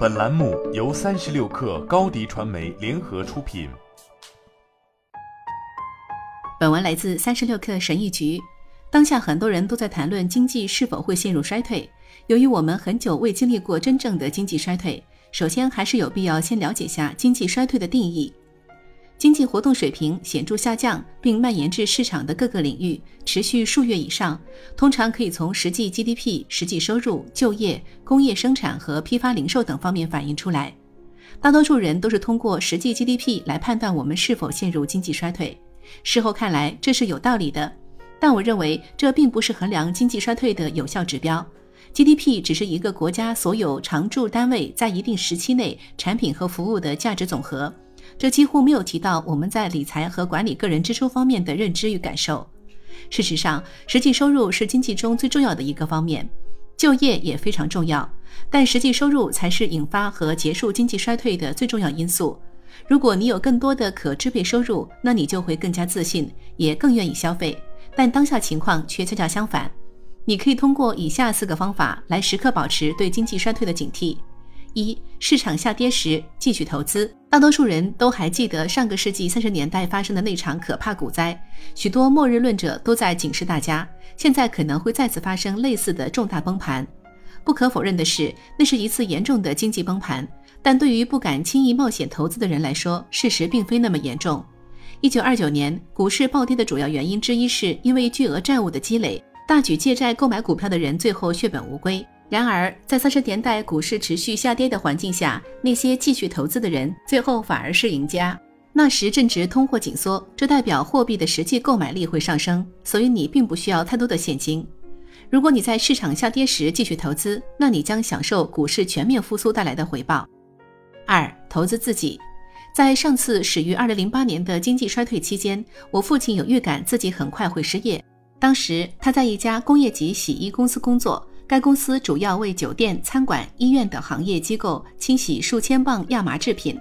本栏目由三十六氪高低传媒联合出品。本文来自三十六氪神译局。当下很多人都在谈论经济是否会陷入衰退。由于我们很久未经历过真正的经济衰退，首先还是有必要先了解下经济衰退的定义。经济活动水平显著下降，并蔓延至市场的各个领域，持续数月以上，通常可以从实际 GDP、实际收入、就业、工业生产和批发零售等方面反映出来。大多数人都是通过实际 GDP 来判断我们是否陷入经济衰退。事后看来，这是有道理的，但我认为这并不是衡量经济衰退的有效指标。GDP 只是一个国家所有常住单位在一定时期内产品和服务的价值总和。这几乎没有提到我们在理财和管理个人支出方面的认知与感受。事实上，实际收入是经济中最重要的一个方面，就业也非常重要，但实际收入才是引发和结束经济衰退的最重要因素。如果你有更多的可支配收入，那你就会更加自信，也更愿意消费。但当下情况却恰恰相反。你可以通过以下四个方法来时刻保持对经济衰退的警惕。一市场下跌时继续投资。大多数人都还记得上个世纪三十年代发生的那场可怕股灾，许多末日论者都在警示大家，现在可能会再次发生类似的重大崩盘。不可否认的是，那是一次严重的经济崩盘，但对于不敢轻易冒险投资的人来说，事实并非那么严重。一九二九年股市暴跌的主要原因之一是因为巨额债务的积累，大举借债购买股票的人最后血本无归。然而，在三十年代股市持续下跌的环境下，那些继续投资的人最后反而是赢家。那时正值通货紧缩，这代表货币的实际购买力会上升，所以你并不需要太多的现金。如果你在市场下跌时继续投资，那你将享受股市全面复苏带来的回报。二、投资自己。在上次始于二零零八年的经济衰退期间，我父亲有预感自己很快会失业。当时他在一家工业级洗衣公司工作。该公司主要为酒店、餐馆、医院等行业机构清洗数千磅亚麻制品。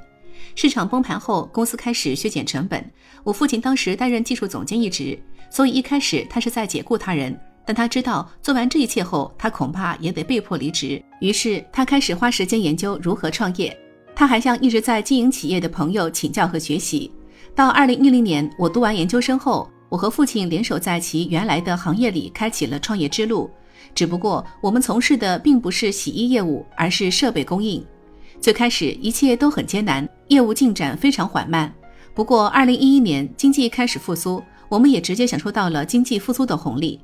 市场崩盘后，公司开始削减成本。我父亲当时担任技术总监一职，所以一开始他是在解雇他人。但他知道做完这一切后，他恐怕也得被迫离职。于是他开始花时间研究如何创业。他还向一直在经营企业的朋友请教和学习。到二零一零年，我读完研究生后，我和父亲联手在其原来的行业里开启了创业之路。只不过我们从事的并不是洗衣业务，而是设备供应。最开始一切都很艰难，业务进展非常缓慢。不过，二零一一年经济开始复苏，我们也直接享受到了经济复苏的红利。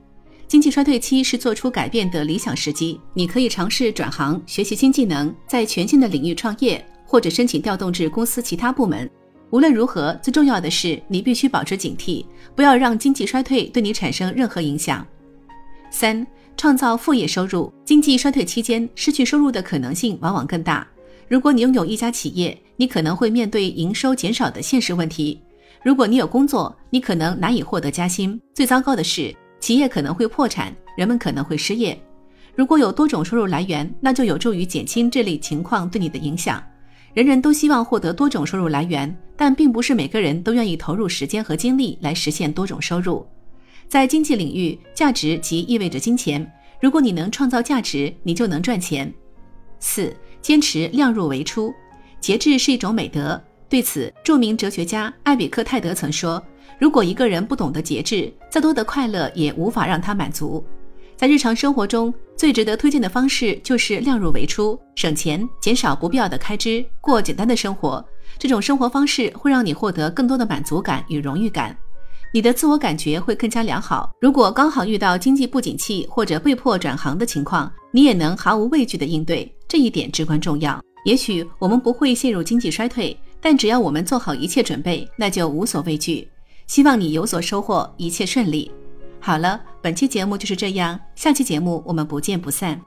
经济衰退期是做出改变的理想时机，你可以尝试转行，学习新技能，在全新的领域创业，或者申请调动至公司其他部门。无论如何，最重要的是你必须保持警惕，不要让经济衰退对你产生任何影响。三。创造副业收入。经济衰退期间，失去收入的可能性往往更大。如果你拥有一家企业，你可能会面对营收减少的现实问题；如果你有工作，你可能难以获得加薪。最糟糕的是，企业可能会破产，人们可能会失业。如果有多种收入来源，那就有助于减轻这类情况对你的影响。人人都希望获得多种收入来源，但并不是每个人都愿意投入时间和精力来实现多种收入。在经济领域，价值即意味着金钱。如果你能创造价值，你就能赚钱。四、坚持量入为出，节制是一种美德。对此，著名哲学家艾比克泰德曾说：“如果一个人不懂得节制，再多的快乐也无法让他满足。”在日常生活中，最值得推荐的方式就是量入为出，省钱，减少不必要的开支，过简单的生活。这种生活方式会让你获得更多的满足感与荣誉感。你的自我感觉会更加良好。如果刚好遇到经济不景气或者被迫转行的情况，你也能毫无畏惧地应对，这一点至关重要。也许我们不会陷入经济衰退，但只要我们做好一切准备，那就无所畏惧。希望你有所收获，一切顺利。好了，本期节目就是这样，下期节目我们不见不散。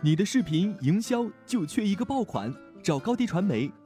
你的视频营销就缺一个爆款，找高低传媒。